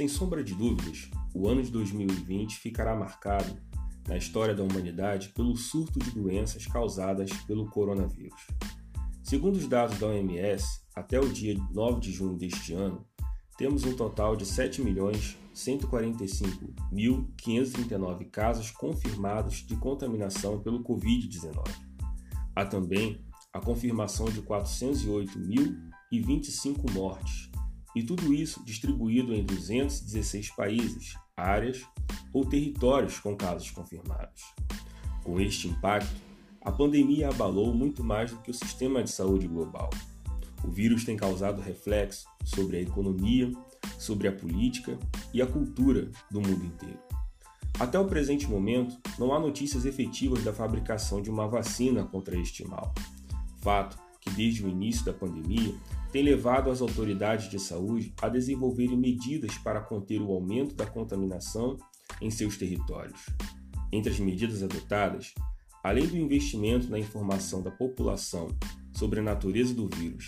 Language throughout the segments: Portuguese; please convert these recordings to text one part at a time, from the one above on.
Sem sombra de dúvidas, o ano de 2020 ficará marcado na história da humanidade pelo surto de doenças causadas pelo coronavírus. Segundo os dados da OMS, até o dia 9 de junho deste ano, temos um total de 7.145.539 casos confirmados de contaminação pelo Covid-19. Há também a confirmação de 408.025 mortes, e tudo isso distribuído em 216 países, áreas ou territórios com casos confirmados. Com este impacto, a pandemia abalou muito mais do que o sistema de saúde global. O vírus tem causado reflexo sobre a economia, sobre a política e a cultura do mundo inteiro. Até o presente momento, não há notícias efetivas da fabricação de uma vacina contra este mal. Fato que, desde o início da pandemia, tem levado as autoridades de saúde a desenvolverem medidas para conter o aumento da contaminação em seus territórios. Entre as medidas adotadas, além do investimento na informação da população sobre a natureza do vírus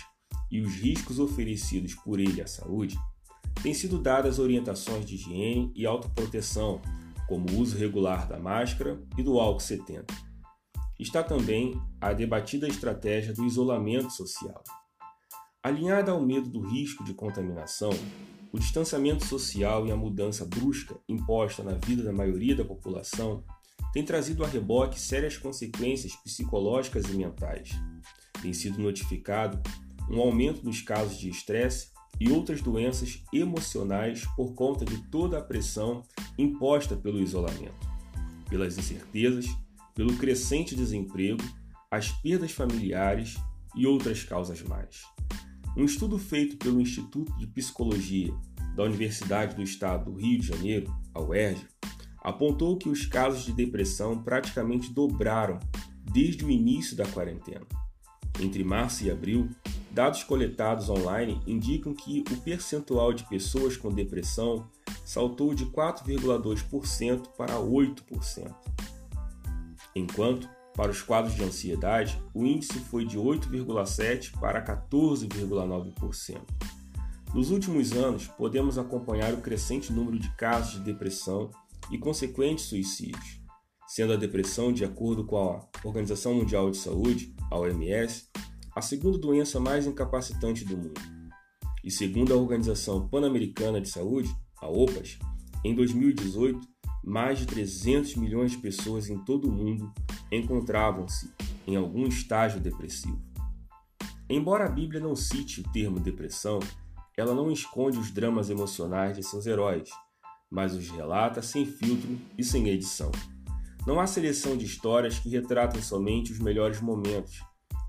e os riscos oferecidos por ele à saúde, têm sido dadas orientações de higiene e autoproteção, como o uso regular da máscara e do álcool 70. Está também a debatida estratégia do isolamento social. Alinhada ao medo do risco de contaminação, o distanciamento social e a mudança brusca imposta na vida da maioria da população tem trazido a reboque sérias consequências psicológicas e mentais. Tem sido notificado um aumento dos casos de estresse e outras doenças emocionais por conta de toda a pressão imposta pelo isolamento, pelas incertezas, pelo crescente desemprego, as perdas familiares e outras causas mais. Um estudo feito pelo Instituto de Psicologia da Universidade do Estado do Rio de Janeiro, a UERJ, apontou que os casos de depressão praticamente dobraram desde o início da quarentena. Entre março e abril, dados coletados online indicam que o percentual de pessoas com depressão saltou de 4,2% para 8%, enquanto para os quadros de ansiedade, o índice foi de 8,7% para 14,9%. Nos últimos anos, podemos acompanhar o crescente número de casos de depressão e consequentes suicídios, sendo a depressão, de acordo com a Organização Mundial de Saúde, a OMS, a segunda doença mais incapacitante do mundo. E segundo a Organização Pan-Americana de Saúde, a OPAS, em 2018, mais de 300 milhões de pessoas em todo o mundo encontravam-se em algum estágio depressivo. Embora a Bíblia não cite o termo depressão, ela não esconde os dramas emocionais de seus heróis, mas os relata sem filtro e sem edição. Não há seleção de histórias que retratem somente os melhores momentos,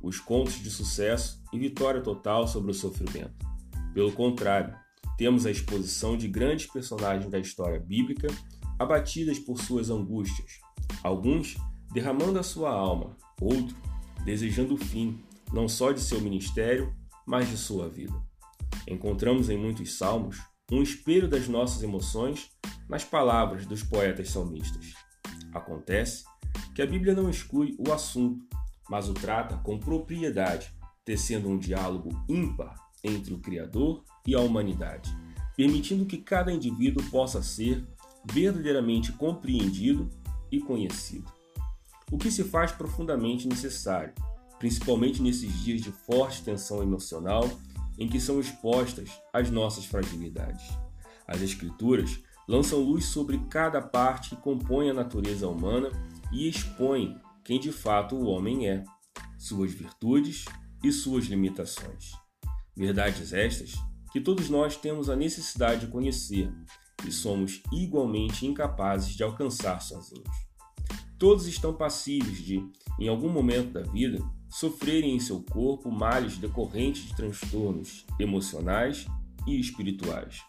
os contos de sucesso e vitória total sobre o sofrimento. Pelo contrário, temos a exposição de grandes personagens da história bíblica abatidas por suas angústias, alguns derramando a sua alma, outro desejando o fim, não só de seu ministério, mas de sua vida. Encontramos em muitos salmos um espelho das nossas emoções nas palavras dos poetas salmistas. Acontece que a Bíblia não exclui o assunto, mas o trata com propriedade, tecendo um diálogo ímpar entre o Criador e a humanidade, permitindo que cada indivíduo possa ser verdadeiramente compreendido e conhecido. O que se faz profundamente necessário, principalmente nesses dias de forte tensão emocional em que são expostas as nossas fragilidades. As Escrituras lançam luz sobre cada parte que compõe a natureza humana e expõem quem de fato o homem é, suas virtudes e suas limitações. Verdades estas que todos nós temos a necessidade de conhecer e somos igualmente incapazes de alcançar sozinhos. Todos estão passíveis de, em algum momento da vida, sofrerem em seu corpo males decorrentes de transtornos emocionais e espirituais,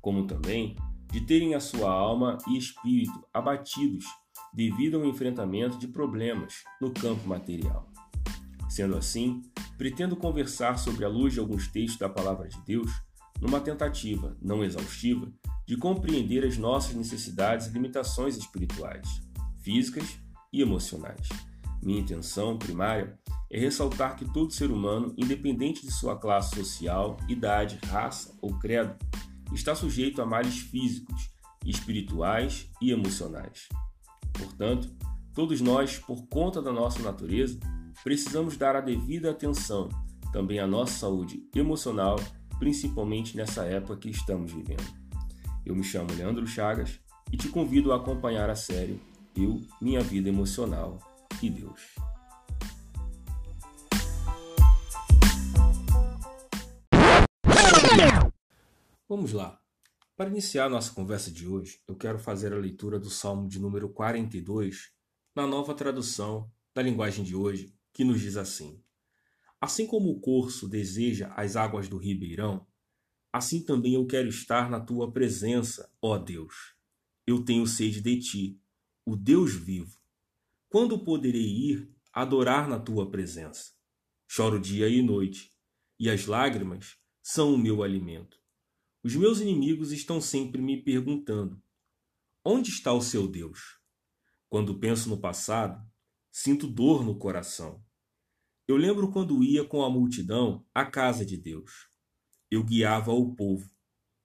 como também de terem a sua alma e espírito abatidos devido ao enfrentamento de problemas no campo material. Sendo assim, pretendo conversar sobre a luz de alguns textos da Palavra de Deus, numa tentativa, não exaustiva, de compreender as nossas necessidades e limitações espirituais, físicas e emocionais. Minha intenção primária é ressaltar que todo ser humano, independente de sua classe social, idade, raça ou credo, está sujeito a males físicos, espirituais e emocionais. Portanto, todos nós, por conta da nossa natureza, precisamos dar a devida atenção também à nossa saúde emocional, principalmente nessa época que estamos vivendo. Eu me chamo Leandro Chagas e te convido a acompanhar a série Eu, Minha Vida Emocional e Deus. Vamos lá. Para iniciar nossa conversa de hoje, eu quero fazer a leitura do Salmo de número 42, na nova tradução da linguagem de hoje, que nos diz assim: Assim como o corso deseja as águas do ribeirão, assim também eu quero estar na tua presença, ó Deus. Eu tenho sede de ti, o Deus vivo. Quando poderei ir adorar na tua presença? Choro dia e noite, e as lágrimas são o meu alimento. Os meus inimigos estão sempre me perguntando: onde está o seu Deus? Quando penso no passado, sinto dor no coração. Eu lembro quando ia com a multidão à casa de Deus. Eu guiava o povo,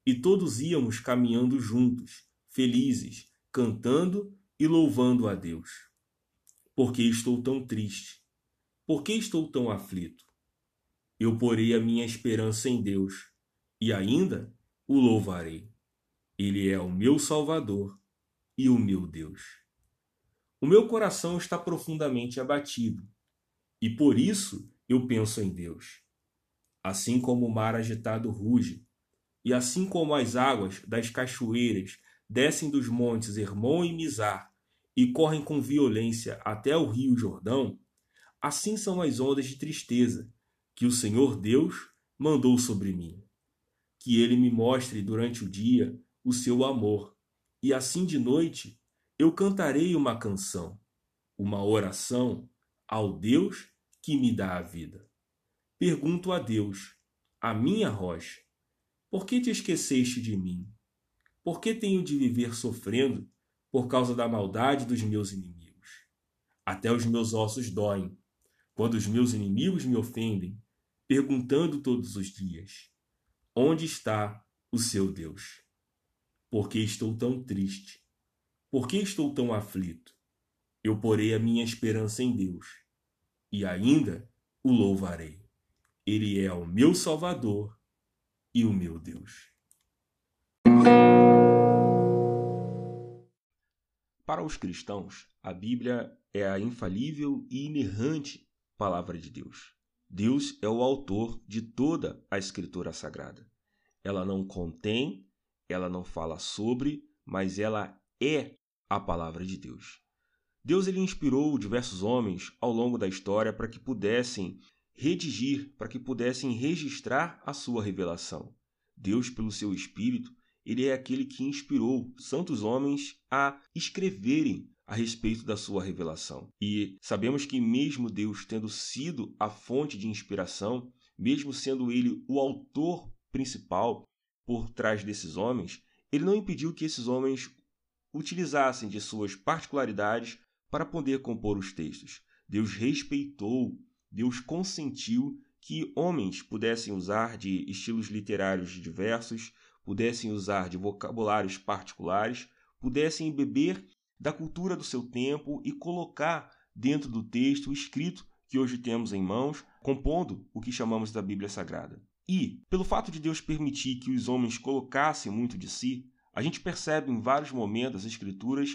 e todos íamos caminhando juntos, felizes, cantando e louvando a Deus. Por que estou tão triste? Por que estou tão aflito? Eu porei a minha esperança em Deus, e ainda o louvarei. Ele é o meu Salvador e o meu Deus. O meu coração está profundamente abatido, e por isso eu penso em Deus. Assim como o mar agitado ruge, e assim como as águas das cachoeiras descem dos montes Hermon e Mizar e correm com violência até o rio Jordão, assim são as ondas de tristeza que o Senhor Deus mandou sobre mim que ele me mostre durante o dia o seu amor, e assim de noite eu cantarei uma canção, uma oração ao Deus que me dá a vida. Pergunto a Deus, a minha rocha, por que te esqueceste de mim? Por que tenho de viver sofrendo por causa da maldade dos meus inimigos? Até os meus ossos doem, quando os meus inimigos me ofendem, perguntando todos os dias: Onde está o seu Deus? Por que estou tão triste? Por que estou tão aflito? Eu porei a minha esperança em Deus e ainda o louvarei. Ele é o meu Salvador e o meu Deus. Para os cristãos, a Bíblia é a infalível e inerrante palavra de Deus. Deus é o autor de toda a Escritura Sagrada. Ela não contém, ela não fala sobre, mas ela é a palavra de Deus. Deus ele inspirou diversos homens ao longo da história para que pudessem redigir, para que pudessem registrar a sua revelação. Deus, pelo seu Espírito, ele é aquele que inspirou santos homens a escreverem a respeito da sua revelação. E sabemos que, mesmo Deus tendo sido a fonte de inspiração, mesmo sendo ele o autor principal por trás desses homens, ele não impediu que esses homens utilizassem de suas particularidades para poder compor os textos. Deus respeitou, Deus consentiu que homens pudessem usar de estilos literários diversos, pudessem usar de vocabulários particulares, pudessem beber da cultura do seu tempo e colocar dentro do texto o escrito que hoje temos em mãos, compondo o que chamamos da Bíblia Sagrada. E, pelo fato de Deus permitir que os homens colocassem muito de si, a gente percebe em vários momentos das Escrituras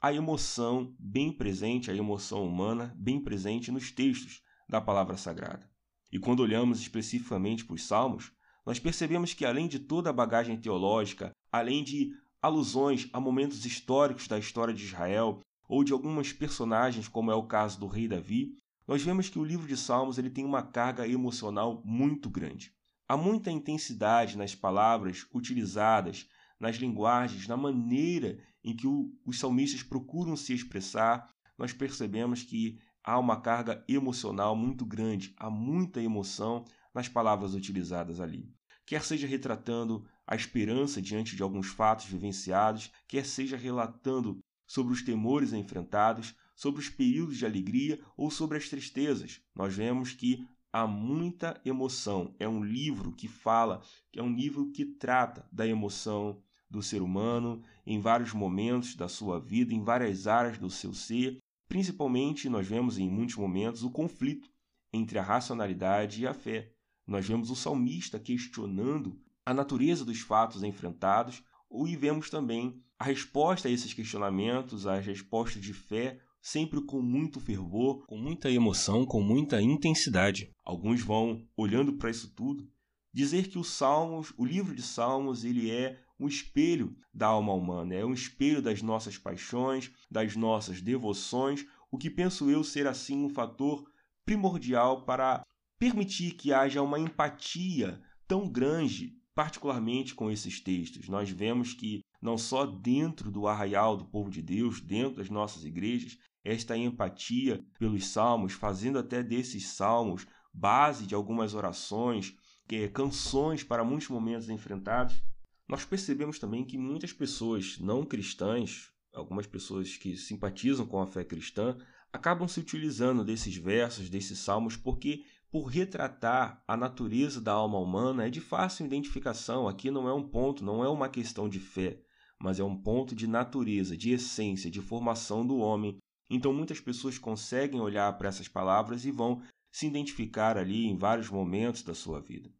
a emoção bem presente, a emoção humana bem presente nos textos da palavra sagrada. E quando olhamos especificamente para os Salmos, nós percebemos que, além de toda a bagagem teológica, além de alusões a momentos históricos da história de Israel ou de algumas personagens, como é o caso do rei Davi, nós vemos que o livro de Salmos ele tem uma carga emocional muito grande. Há muita intensidade nas palavras utilizadas, nas linguagens, na maneira em que o, os salmistas procuram se expressar. Nós percebemos que há uma carga emocional muito grande, há muita emoção nas palavras utilizadas ali quer seja retratando a esperança diante de alguns fatos vivenciados, quer seja relatando sobre os temores enfrentados, sobre os períodos de alegria ou sobre as tristezas. Nós vemos que há muita emoção. É um livro que fala, é um livro que trata da emoção do ser humano em vários momentos da sua vida, em várias áreas do seu ser. Principalmente, nós vemos em muitos momentos o conflito entre a racionalidade e a fé. Nós vemos o salmista questionando a natureza dos fatos enfrentados, e vemos também a resposta a esses questionamentos, as respostas de fé, sempre com muito fervor, com muita emoção, com muita intensidade. Alguns vão, olhando para isso tudo, dizer que o Salmos, o livro de Salmos, ele é um espelho da alma humana, é um espelho das nossas paixões, das nossas devoções, o que penso eu ser assim um fator primordial para permitir que haja uma empatia tão grande, particularmente com esses textos. Nós vemos que não só dentro do arraial do povo de Deus, dentro das nossas igrejas, esta empatia pelos salmos, fazendo até desses salmos base de algumas orações, canções para muitos momentos enfrentados, nós percebemos também que muitas pessoas não cristãs, algumas pessoas que simpatizam com a fé cristã, acabam se utilizando desses versos, desses salmos, porque por retratar a natureza da alma humana é de fácil identificação. Aqui não é um ponto, não é uma questão de fé, mas é um ponto de natureza, de essência, de formação do homem. Então muitas pessoas conseguem olhar para essas palavras e vão se identificar ali em vários momentos da sua vida.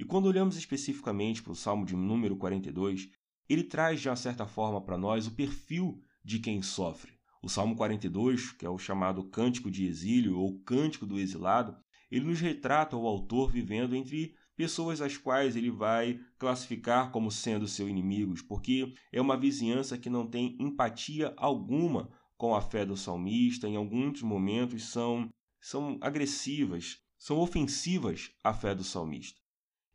E quando olhamos especificamente para o Salmo de número 42, ele traz de uma certa forma para nós o perfil de quem sofre. O Salmo 42, que é o chamado Cântico de Exílio ou Cântico do Exilado, ele nos retrata o autor vivendo entre pessoas as quais ele vai classificar como sendo seus inimigos, porque é uma vizinhança que não tem empatia alguma com a fé do salmista, em alguns momentos são, são agressivas, são ofensivas à fé do salmista.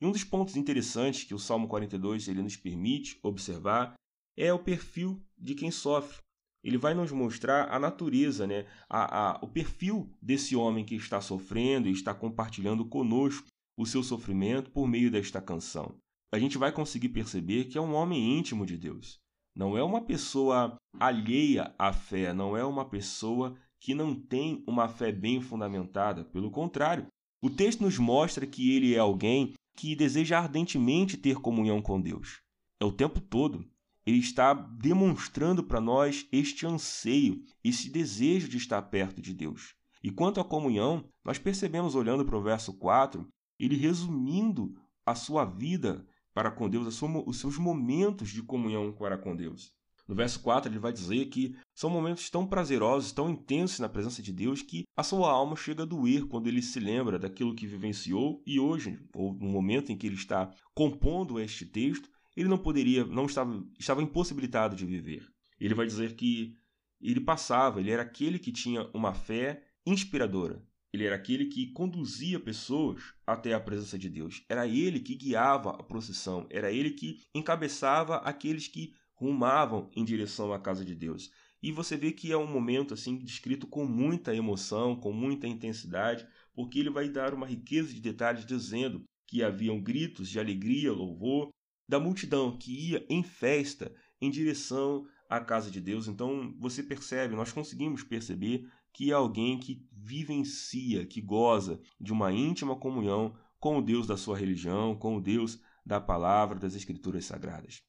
E um dos pontos interessantes que o Salmo 42 ele nos permite observar é o perfil de quem sofre. Ele vai nos mostrar a natureza, né? a, a, o perfil desse homem que está sofrendo e está compartilhando conosco o seu sofrimento por meio desta canção. A gente vai conseguir perceber que é um homem íntimo de Deus. Não é uma pessoa alheia à fé, não é uma pessoa que não tem uma fé bem fundamentada. Pelo contrário, o texto nos mostra que ele é alguém que deseja ardentemente ter comunhão com Deus. É o tempo todo. Ele está demonstrando para nós este anseio, esse desejo de estar perto de Deus. E quanto à comunhão, nós percebemos olhando para o verso 4, ele resumindo a sua vida para com Deus, os seus momentos de comunhão para com Deus. No verso 4, ele vai dizer que são momentos tão prazerosos, tão intensos na presença de Deus, que a sua alma chega a doer quando ele se lembra daquilo que vivenciou e hoje, ou no momento em que ele está compondo este texto, ele não poderia, não estava, estava impossibilitado de viver. Ele vai dizer que ele passava, ele era aquele que tinha uma fé inspiradora. Ele era aquele que conduzia pessoas até a presença de Deus. Era ele que guiava a procissão. Era ele que encabeçava aqueles que rumavam em direção à casa de Deus. E você vê que é um momento assim descrito com muita emoção, com muita intensidade, porque ele vai dar uma riqueza de detalhes dizendo que haviam gritos de alegria, louvor da multidão que ia em festa em direção à casa de Deus. Então você percebe, nós conseguimos perceber que é alguém que vivencia, que goza de uma íntima comunhão com o Deus da sua religião, com o Deus da palavra das escrituras sagradas.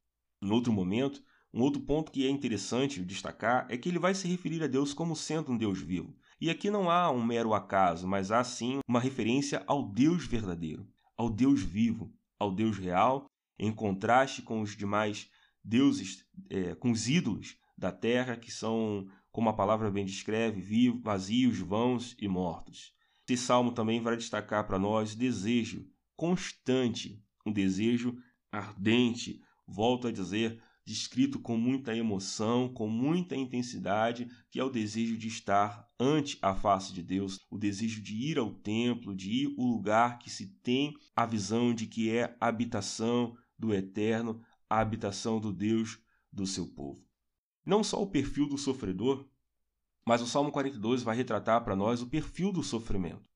Em outro momento, um outro ponto que é interessante destacar é que ele vai se referir a Deus como sendo um Deus vivo. E aqui não há um mero acaso, mas há sim uma referência ao Deus verdadeiro, ao Deus vivo, ao Deus real, em contraste com os demais deuses, é, com os ídolos da terra, que são, como a palavra bem descreve, vivos, vazios, vãos e mortos. Esse salmo também vai destacar para nós o desejo constante, um desejo ardente, volto a dizer, descrito com muita emoção, com muita intensidade, que é o desejo de estar ante a face de Deus, o desejo de ir ao templo, de ir ao lugar que se tem a visão de que é a habitação do eterno, a habitação do Deus do seu povo. Não só o perfil do sofredor, mas o Salmo 42 vai retratar para nós o perfil do sofrimento.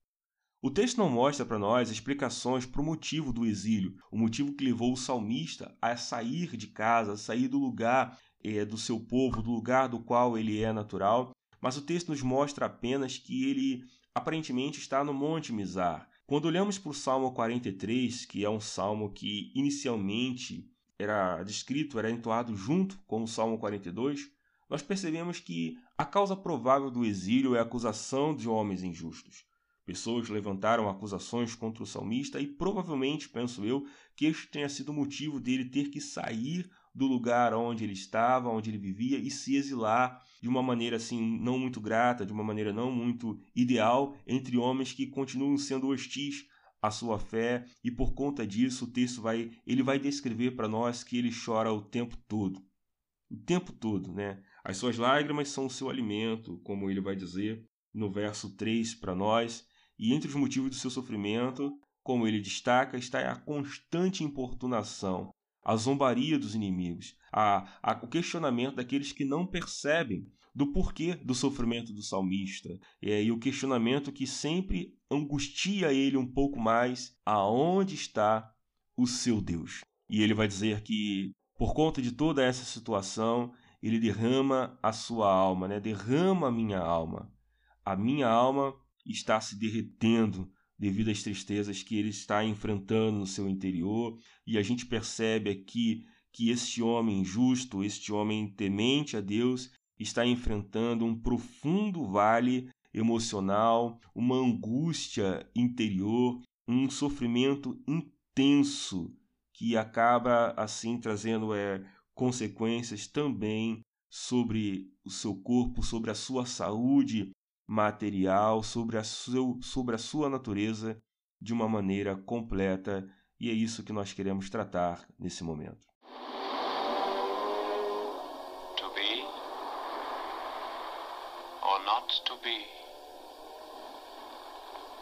O texto não mostra para nós explicações para o motivo do exílio, o motivo que levou o salmista a sair de casa, a sair do lugar é, do seu povo, do lugar do qual ele é natural, mas o texto nos mostra apenas que ele aparentemente está no Monte Mizar, Quando olhamos para o Salmo 43, que é um salmo que inicialmente era descrito, era entoado junto com o Salmo 42, nós percebemos que a causa provável do exílio é a acusação de homens injustos. Pessoas levantaram acusações contra o salmista e provavelmente, penso eu, que este tenha sido o motivo dele ter que sair do lugar onde ele estava, onde ele vivia e se exilar de uma maneira assim não muito grata, de uma maneira não muito ideal entre homens que continuam sendo hostis à sua fé e por conta disso o texto vai ele vai descrever para nós que ele chora o tempo todo. O tempo todo, né? As suas lágrimas são o seu alimento, como ele vai dizer no verso 3 para nós, e entre os motivos do seu sofrimento, como ele destaca, está a constante importunação, a zombaria dos inimigos, a, a, o questionamento daqueles que não percebem do porquê do sofrimento do salmista, é, e o questionamento que sempre angustia ele um pouco mais: aonde está o seu Deus? E ele vai dizer que, por conta de toda essa situação, ele derrama a sua alma, né? derrama a minha alma. A minha alma está se derretendo devido às tristezas que ele está enfrentando no seu interior, e a gente percebe aqui que este homem justo, este homem temente a Deus, está enfrentando um profundo vale emocional, uma angústia interior, um sofrimento intenso que acaba assim trazendo é, consequências também sobre o seu corpo, sobre a sua saúde material, sobre a, seu, sobre a sua natureza de uma maneira completa, e é isso que nós queremos tratar nesse momento. To be or not to be?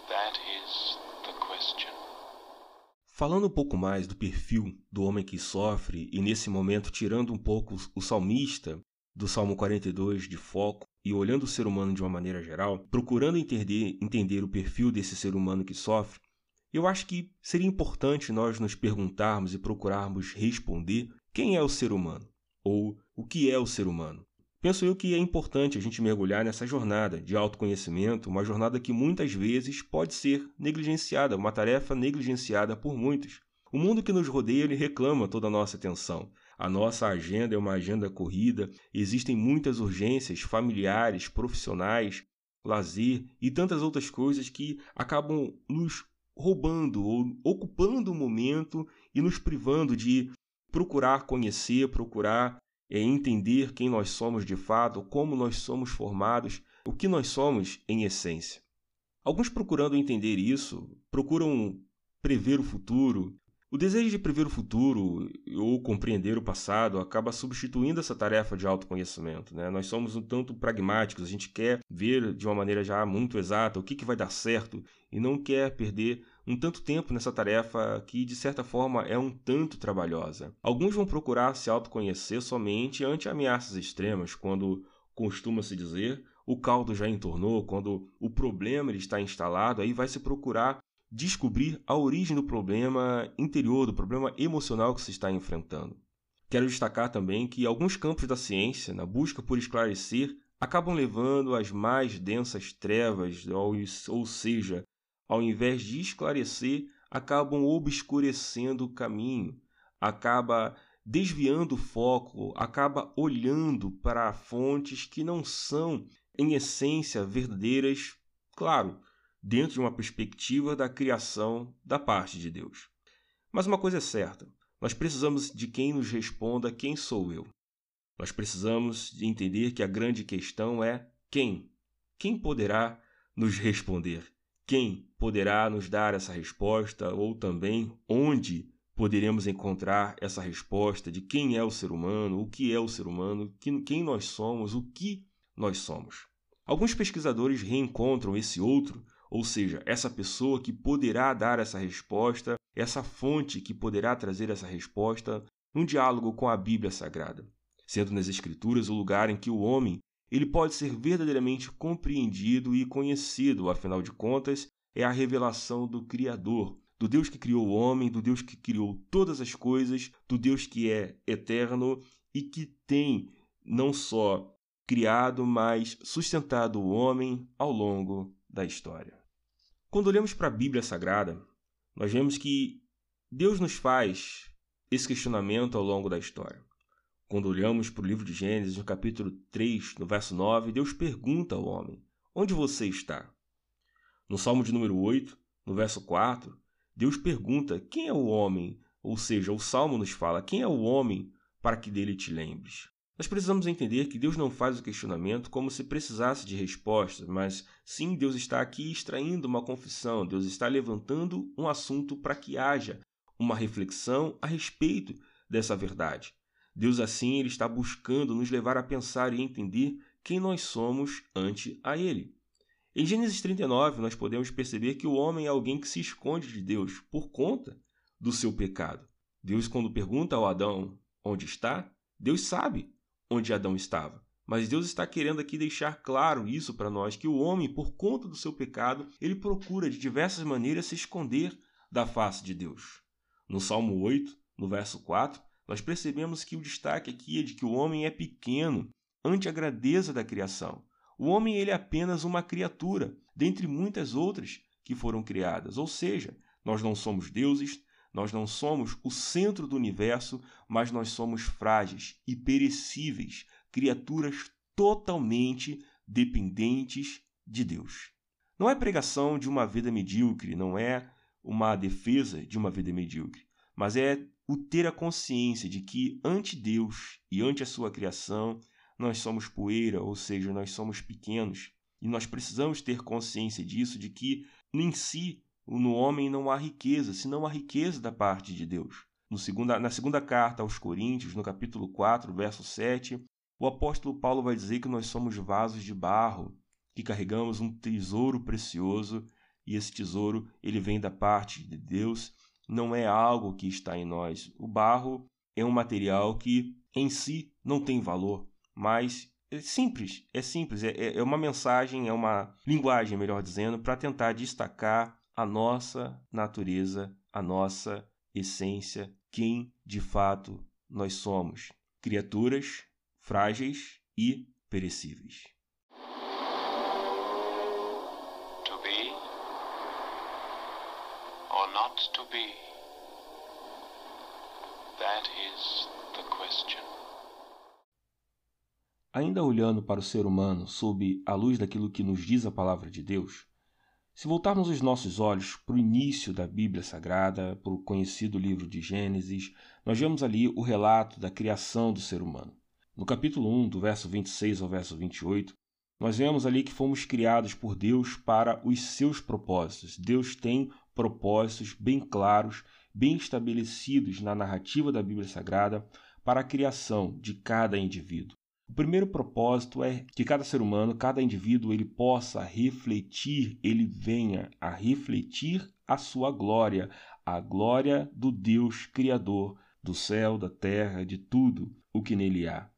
That is the question. Falando um pouco mais do perfil do homem que sofre, e nesse momento tirando um pouco o salmista do Salmo 42 de foco, e olhando o ser humano de uma maneira geral, procurando entender, entender o perfil desse ser humano que sofre, eu acho que seria importante nós nos perguntarmos e procurarmos responder quem é o ser humano ou o que é o ser humano. Penso eu que é importante a gente mergulhar nessa jornada de autoconhecimento, uma jornada que muitas vezes pode ser negligenciada, uma tarefa negligenciada por muitos. O mundo que nos rodeia ele reclama toda a nossa atenção. A nossa agenda é uma agenda corrida, existem muitas urgências familiares, profissionais, lazer e tantas outras coisas que acabam nos roubando ou ocupando o momento e nos privando de procurar conhecer, procurar é, entender quem nós somos de fato, como nós somos formados, o que nós somos em essência. Alguns procurando entender isso, procuram prever o futuro, o desejo de prever o futuro ou compreender o passado acaba substituindo essa tarefa de autoconhecimento. Né? Nós somos um tanto pragmáticos, a gente quer ver de uma maneira já muito exata o que, que vai dar certo e não quer perder um tanto tempo nessa tarefa que, de certa forma, é um tanto trabalhosa. Alguns vão procurar se autoconhecer somente ante ameaças extremas, quando costuma-se dizer o caldo já entornou, quando o problema está instalado, aí vai se procurar descobrir a origem do problema interior, do problema emocional que se está enfrentando. Quero destacar também que alguns campos da ciência, na busca por esclarecer, acabam levando às mais densas trevas, ou seja, ao invés de esclarecer, acabam obscurecendo o caminho, acaba desviando o foco, acaba olhando para fontes que não são, em essência, verdadeiras, claro, dentro de uma perspectiva da criação da parte de Deus. Mas uma coisa é certa: nós precisamos de quem nos responda quem sou eu. Nós precisamos de entender que a grande questão é quem? Quem poderá nos responder? Quem poderá nos dar essa resposta ou também onde poderemos encontrar essa resposta de quem é o ser humano, o que é o ser humano, quem nós somos, o que nós somos. Alguns pesquisadores reencontram esse outro ou seja, essa pessoa que poderá dar essa resposta, essa fonte que poderá trazer essa resposta num diálogo com a Bíblia Sagrada, sendo nas Escrituras o lugar em que o homem ele pode ser verdadeiramente compreendido e conhecido, afinal de contas, é a revelação do Criador, do Deus que criou o homem, do Deus que criou todas as coisas, do Deus que é eterno e que tem não só criado, mas sustentado o homem ao longo da história. Quando olhamos para a Bíblia Sagrada, nós vemos que Deus nos faz esse questionamento ao longo da história. Quando olhamos para o livro de Gênesis, no capítulo 3, no verso 9, Deus pergunta ao homem: Onde você está? No Salmo de número 8, no verso 4, Deus pergunta: Quem é o homem? Ou seja, o Salmo nos fala: Quem é o homem para que dele te lembres? Nós precisamos entender que Deus não faz o questionamento como se precisasse de respostas, mas sim Deus está aqui extraindo uma confissão, Deus está levantando um assunto para que haja uma reflexão a respeito dessa verdade. Deus assim ele está buscando nos levar a pensar e entender quem nós somos ante a ele. Em Gênesis 39, nós podemos perceber que o homem é alguém que se esconde de Deus por conta do seu pecado. Deus, quando pergunta ao Adão onde está, Deus sabe onde Adão estava. Mas Deus está querendo aqui deixar claro isso para nós, que o homem, por conta do seu pecado, ele procura de diversas maneiras se esconder da face de Deus. No Salmo 8, no verso 4, nós percebemos que o destaque aqui é de que o homem é pequeno ante a grandeza da criação. O homem ele é apenas uma criatura, dentre muitas outras que foram criadas. Ou seja, nós não somos deuses, nós não somos o centro do universo, mas nós somos frágeis e perecíveis, criaturas totalmente dependentes de Deus. Não é pregação de uma vida medíocre, não é uma defesa de uma vida medíocre, mas é o ter a consciência de que ante Deus e ante a sua criação, nós somos poeira, ou seja, nós somos pequenos, e nós precisamos ter consciência disso, de que em si no homem não há riqueza, senão a riqueza da parte de Deus. Segunda, na segunda carta aos Coríntios, no capítulo 4, verso 7, o apóstolo Paulo vai dizer que nós somos vasos de barro, que carregamos um tesouro precioso, e esse tesouro ele vem da parte de Deus, não é algo que está em nós. O barro é um material que em si não tem valor, mas é simples, é simples, é, é uma mensagem, é uma linguagem, melhor dizendo, para tentar destacar a nossa natureza, a nossa essência, quem de fato nós somos. Criaturas frágeis e perecíveis. To be or not to be? That is the question. Ainda olhando para o ser humano sob a luz daquilo que nos diz a palavra de Deus, se voltarmos os nossos olhos para o início da Bíblia Sagrada, para o conhecido livro de Gênesis, nós vemos ali o relato da criação do ser humano. No capítulo 1, do verso 26 ao verso 28, nós vemos ali que fomos criados por Deus para os seus propósitos. Deus tem propósitos bem claros, bem estabelecidos na narrativa da Bíblia Sagrada para a criação de cada indivíduo. O primeiro propósito é que cada ser humano, cada indivíduo, ele possa refletir, ele venha a refletir a sua glória, a glória do Deus Criador do céu, da terra, de tudo o que nele há.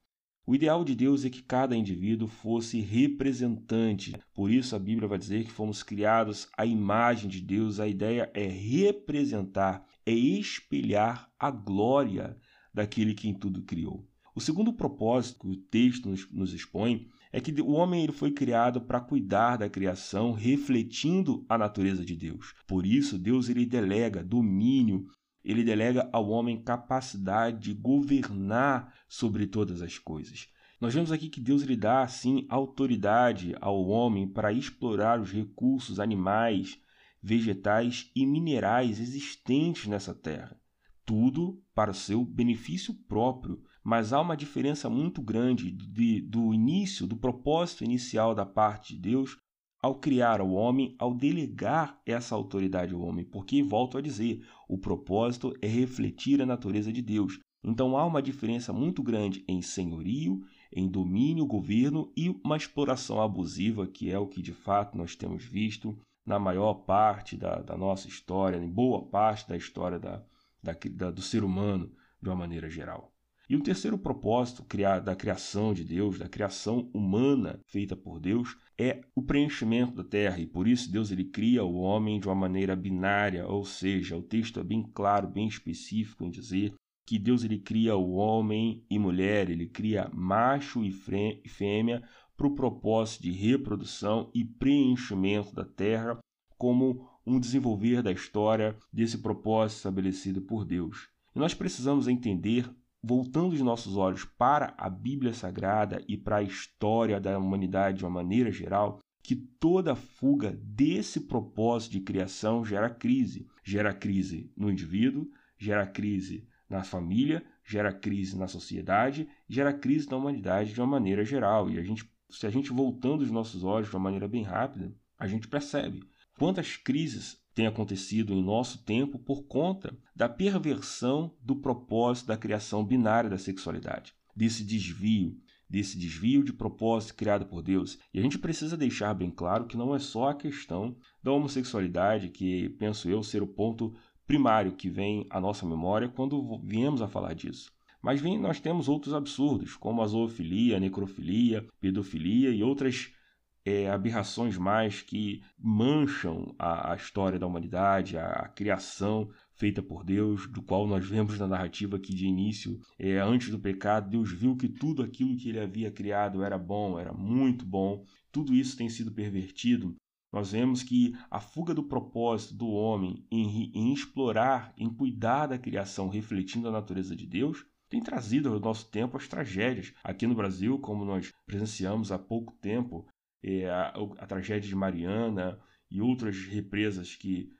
O ideal de Deus é que cada indivíduo fosse representante. Por isso a Bíblia vai dizer que fomos criados à imagem de Deus. A ideia é representar, é espelhar a glória daquele que em tudo criou. O segundo propósito que o texto nos, nos expõe é que o homem ele foi criado para cuidar da criação, refletindo a natureza de Deus. Por isso, Deus ele delega domínio, ele delega ao homem capacidade de governar sobre todas as coisas. Nós vemos aqui que Deus lhe dá, assim, autoridade ao homem para explorar os recursos animais, vegetais e minerais existentes nessa terra. Tudo para o seu benefício próprio, mas há uma diferença muito grande de, do início, do propósito inicial da parte de Deus ao criar o homem, ao delegar essa autoridade ao homem, porque, volto a dizer, o propósito é refletir a natureza de Deus. Então há uma diferença muito grande em senhorio, em domínio, governo e uma exploração abusiva, que é o que de fato nós temos visto na maior parte da, da nossa história, em boa parte da história da, da, da, do ser humano de uma maneira geral. E o terceiro propósito da criação de Deus, da criação humana feita por Deus, é o preenchimento da terra. E por isso Deus ele cria o homem de uma maneira binária, ou seja, o texto é bem claro, bem específico em dizer que Deus ele cria o homem e mulher, ele cria macho e fêmea para o propósito de reprodução e preenchimento da terra como um desenvolver da história desse propósito estabelecido por Deus. E nós precisamos entender, voltando os nossos olhos para a Bíblia Sagrada e para a história da humanidade de uma maneira geral, que toda fuga desse propósito de criação gera crise. Gera crise no indivíduo, gera crise na família, gera crise na sociedade, gera crise na humanidade de uma maneira geral. E a gente, se a gente voltando os nossos olhos de uma maneira bem rápida, a gente percebe quantas crises têm acontecido em nosso tempo por conta da perversão do propósito da criação binária da sexualidade, desse desvio, desse desvio de propósito criado por Deus. E a gente precisa deixar bem claro que não é só a questão da homossexualidade que penso eu ser o ponto primário que vem à nossa memória quando viemos a falar disso. Mas vem, nós temos outros absurdos, como a zoofilia, a necrofilia, pedofilia e outras é, aberrações mais que mancham a, a, história da humanidade, a, a, criação feita por Deus, do qual nós vemos na narrativa que de início, é, antes do pecado, Deus viu que tudo aquilo que ele havia criado era bom, era muito bom. Tudo isso tem sido pervertido nós vemos que a fuga do propósito do homem em, em, explorar, em cuidar da criação, refletindo a natureza de Deus, tem trazido ao nosso tempo as tragédias. Aqui no Brasil, como nós presenciamos há pouco tempo, a, a tragédia de Mariana e outras represas que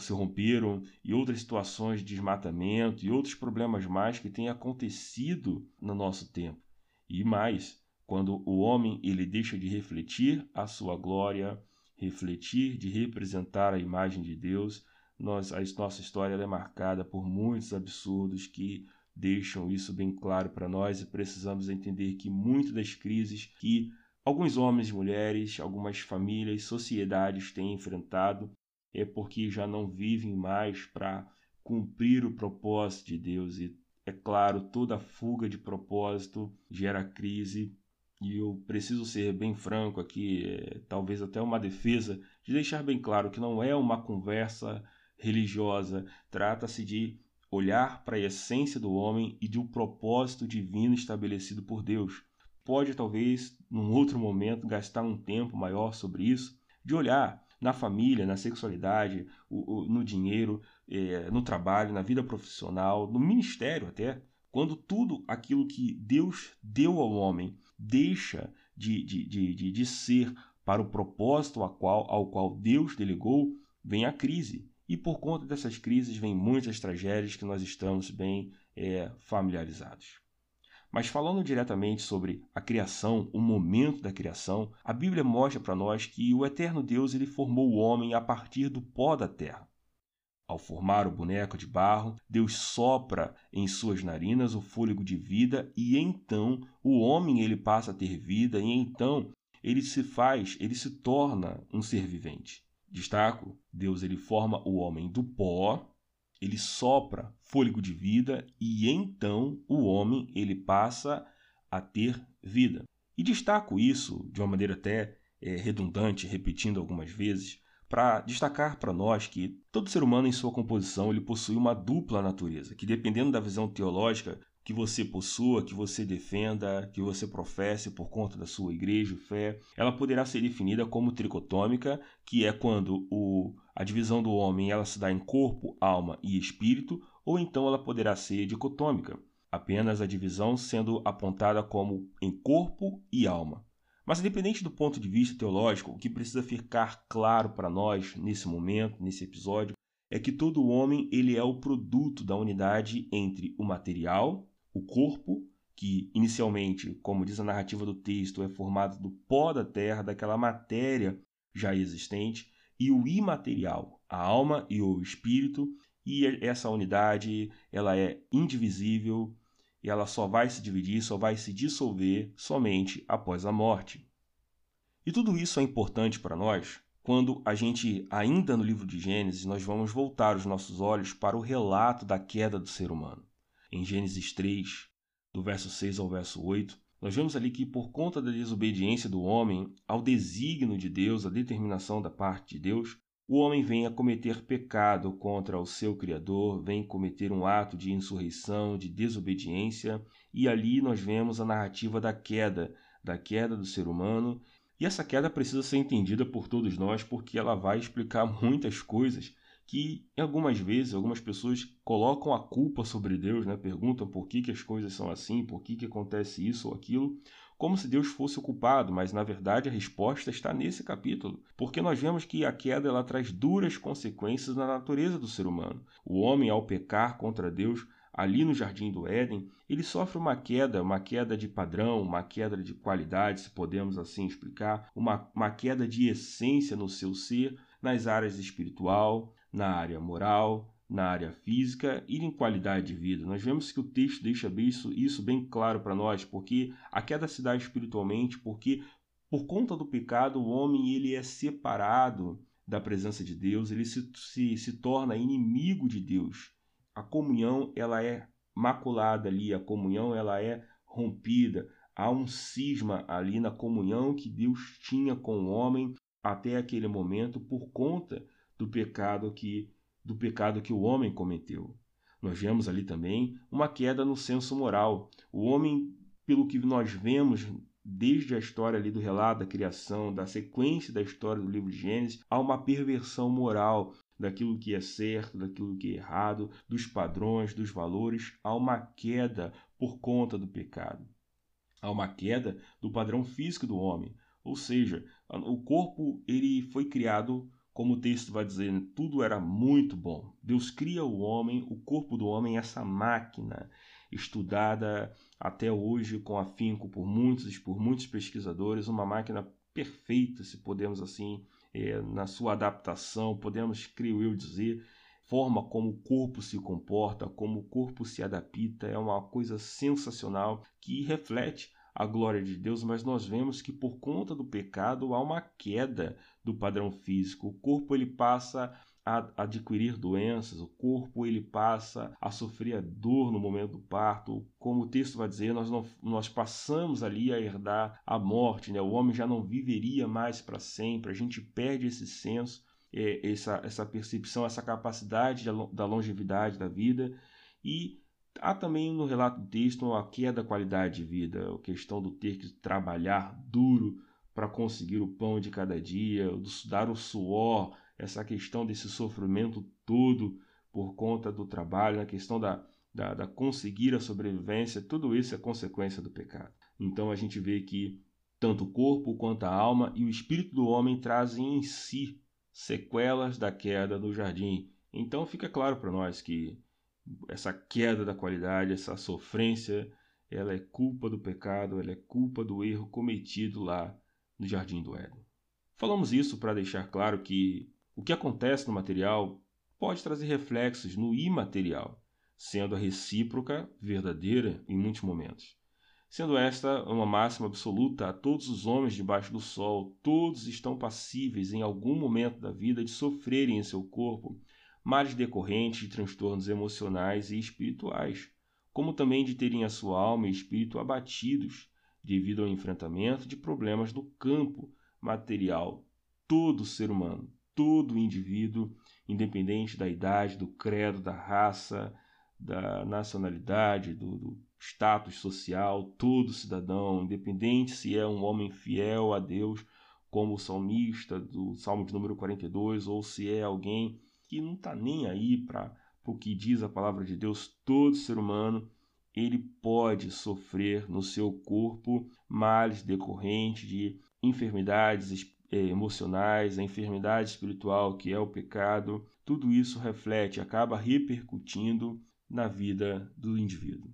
se romperam e outras situações de desmatamento e outros problemas mais que têm acontecido no nosso tempo. E mais, quando o homem ele deixa de refletir a sua glória, refletir, de representar a imagem de Deus, nós, a nossa história é marcada por muitos absurdos que deixam isso bem claro para nós e precisamos entender que muitas das crises que alguns homens e mulheres, algumas famílias, sociedades têm enfrentado é porque já não vivem mais para cumprir o propósito de Deus. E é claro, toda fuga de propósito gera crise. E eu preciso ser bem franco aqui, é, talvez até uma defesa, de deixar bem claro que não é uma conversa religiosa, trata-se de olhar para a essência do homem e de um propósito divino estabelecido por Deus. Pode talvez, num outro momento, gastar um tempo maior sobre isso, de olhar na família, na sexualidade, no dinheiro, é, no trabalho, na vida profissional, no ministério até, quando tudo aquilo que Deus deu ao homem deixa de, de, de, de, de ser para o propósito ao qual, ao qual Deus delegou, vem a crise. E por conta dessas crises vem muitas tragédias que nós estamos bem é, familiarizados. Mas falando diretamente sobre a criação, o momento da criação, a Bíblia mostra para nós que o eterno Deus ele formou o homem a partir do pó da terra. Ao formar o boneco de barro, Deus sopra em suas narinas o fôlego de vida e então o homem ele passa a ter vida e então ele se faz, ele se torna um ser vivente. Destaco, Deus ele forma o homem do pó, ele sopra fôlego de vida e então o homem ele passa a ter vida. E destaco isso de uma maneira até é, redundante, repetindo algumas vezes, para destacar para nós que todo ser humano em sua composição ele possui uma dupla natureza, que dependendo da visão teológica que você possua, que você defenda, que você professe por conta da sua igreja, fé, ela poderá ser definida como tricotômica, que é quando o, a divisão do homem ela se dá em corpo, alma e espírito, ou então ela poderá ser dicotômica, apenas a divisão sendo apontada como em corpo e alma. Mas, independente do ponto de vista teológico, o que precisa ficar claro para nós nesse momento, nesse episódio, é que todo homem ele é o produto da unidade entre o material, o corpo, que inicialmente, como diz a narrativa do texto, é formado do pó da terra, daquela matéria já existente, e o imaterial, a alma e o espírito, e essa unidade ela é indivisível, e ela só vai se dividir, só vai se dissolver somente após a morte. E tudo isso é importante para nós quando a gente, ainda no livro de Gênesis, nós vamos voltar os nossos olhos para o relato da queda do ser humano. Em Gênesis 3, do verso 6 ao verso 8, nós vemos ali que por conta da desobediência do homem ao desígnio de Deus, a determinação da parte de Deus, o homem vem a cometer pecado contra o seu Criador, vem cometer um ato de insurreição, de desobediência, e ali nós vemos a narrativa da queda, da queda do ser humano, E essa queda precisa ser entendida por todos nós porque ela vai explicar muitas coisas que algumas vezes algumas pessoas colocam a culpa sobre Deus, né? perguntam por que, que as coisas são assim, por que, que acontece isso ou aquilo, como se Deus fosse o culpado, mas na verdade a resposta está nesse capítulo, porque nós vemos que a queda ela traz duras consequências na natureza do ser humano. O homem, ao pecar contra Deus, ali no jardim do Éden, ele sofre uma queda, uma queda de padrão, uma queda de qualidade, se podemos assim explicar, uma, uma queda de essência no seu ser, nas áreas espiritual, na área moral, na área física e em qualidade de vida. Nós vemos que o texto deixa isso, bem claro para nós, porque a queda se dá espiritualmente, porque por conta do pecado o homem ele é separado da presença de Deus, ele se, se, se torna inimigo de Deus. A comunhão ela é maculada ali, a comunhão ela é rompida. Há um cisma ali na comunhão que Deus tinha com o homem até aquele momento por conta do pecado que do pecado que o homem cometeu. Nós vemos ali também uma queda no senso moral. O homem, pelo que nós vemos desde a história ali do relato da criação, da sequência da história do livro de Gênesis, há uma perversão moral daquilo que é certo, daquilo que é errado, dos padrões, dos valores, há uma queda por conta do pecado. Há uma queda do padrão físico do homem, ou seja, o corpo ele foi criado como o texto vai dizer, tudo era muito bom. Deus cria o homem, o corpo do homem, essa máquina estudada até hoje com afinco por muitos por muitos pesquisadores, uma máquina perfeita, se podemos assim, é, na sua adaptação, podemos, creio eu, dizer, forma como o corpo se comporta, como o corpo se adapta, é uma coisa sensacional que reflete a glória de Deus, mas nós vemos que por conta do pecado há uma queda do padrão físico. O corpo ele passa a adquirir doenças, o corpo ele passa a sofrer a dor no momento do parto. Como o texto vai dizer, nós, não, nós passamos ali a herdar a morte, né? o homem já não viveria mais para sempre, a gente perde esse senso, é, essa, essa percepção, essa capacidade da longevidade da vida e Há também no relato do texto a queda da qualidade de vida, a questão do ter que trabalhar duro para conseguir o pão de cada dia, do dar o suor, essa questão desse sofrimento todo por conta do trabalho, a questão da, da, da conseguir a sobrevivência, tudo isso é consequência do pecado. Então a gente vê que tanto o corpo quanto a alma e o espírito do homem trazem em si sequelas da queda do jardim. Então fica claro para nós que essa queda da qualidade, essa sofrência, ela é culpa do pecado, ela é culpa do erro cometido lá no Jardim do Éden. Falamos isso para deixar claro que o que acontece no material pode trazer reflexos no imaterial, sendo a recíproca verdadeira em muitos momentos. Sendo esta uma máxima absoluta a todos os homens debaixo do sol, todos estão passíveis em algum momento da vida de sofrerem em seu corpo males decorrentes de transtornos emocionais e espirituais, como também de terem a sua alma e espírito abatidos devido ao enfrentamento de problemas do campo material. Todo ser humano, todo indivíduo, independente da idade, do credo, da raça, da nacionalidade, do, do status social, todo cidadão, independente se é um homem fiel a Deus, como o salmista do Salmo de número 42, ou se é alguém que não está nem aí para o que diz a palavra de Deus, todo ser humano ele pode sofrer no seu corpo males decorrentes de enfermidades eh, emocionais, a enfermidade espiritual que é o pecado. Tudo isso reflete, acaba repercutindo na vida do indivíduo.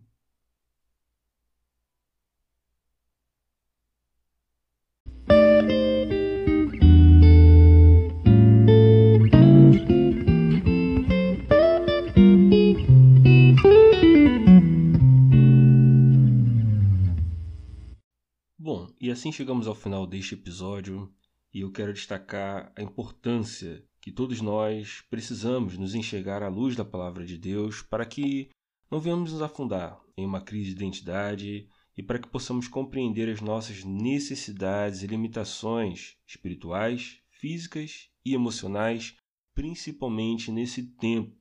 E assim chegamos ao final deste episódio e eu quero destacar a importância que todos nós precisamos nos enxergar à luz da palavra de Deus para que não venhamos nos afundar em uma crise de identidade e para que possamos compreender as nossas necessidades e limitações espirituais, físicas e emocionais, principalmente nesse tempo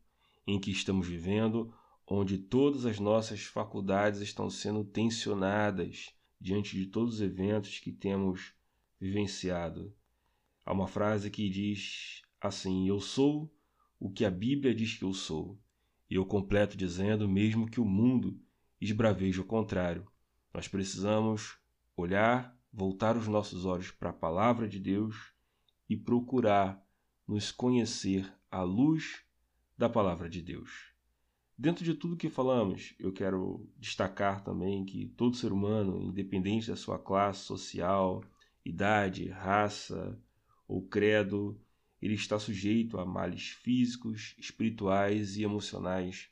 em que estamos vivendo, onde todas as nossas faculdades estão sendo tensionadas diante de todos os eventos que temos vivenciado. Há uma frase que diz assim: Eu sou o que a Bíblia diz que eu sou. E eu completo dizendo: mesmo que o mundo esbraveje o contrário, nós precisamos olhar, voltar os nossos olhos para a palavra de Deus e procurar nos conhecer à luz da palavra de Deus. Dentro de tudo que falamos, eu quero destacar também que todo ser humano, independente da sua classe social, idade, raça ou credo, ele está sujeito a males físicos, espirituais e emocionais.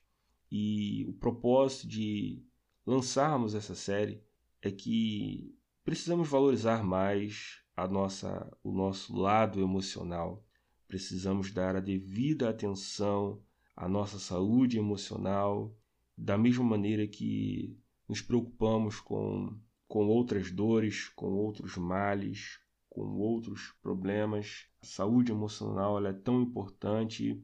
E o propósito de lançarmos essa série é que precisamos valorizar mais a nossa, o nosso lado emocional. Precisamos dar a devida atenção à nossa saúde emocional, da mesma maneira que nos preocupamos com, com outras dores, com outros males, com outros problemas. A saúde emocional é tão importante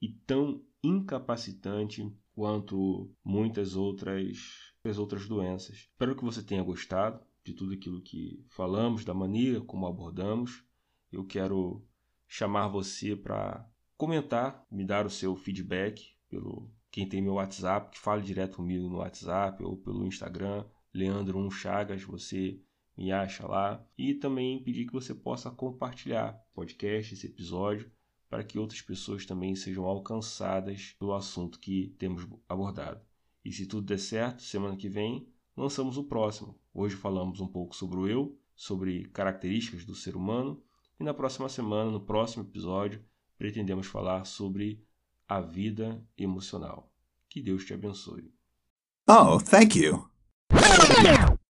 e tão incapacitante quanto muitas outras, outras doenças. Espero que você tenha gostado de tudo aquilo que falamos, da maneira como abordamos. Eu quero chamar você para comentar, me dar o seu feedback pelo quem tem meu WhatsApp, que fale direto comigo no WhatsApp ou pelo Instagram, Leandro 1 Chagas, você me acha lá. E também pedir que você possa compartilhar o podcast, esse episódio, para que outras pessoas também sejam alcançadas pelo assunto que temos abordado. E se tudo der certo, semana que vem lançamos o próximo. Hoje falamos um pouco sobre o eu, sobre características do ser humano, e na próxima semana, no próximo episódio, pretendemos falar sobre a vida emocional. Que Deus te abençoe. Oh, thank you.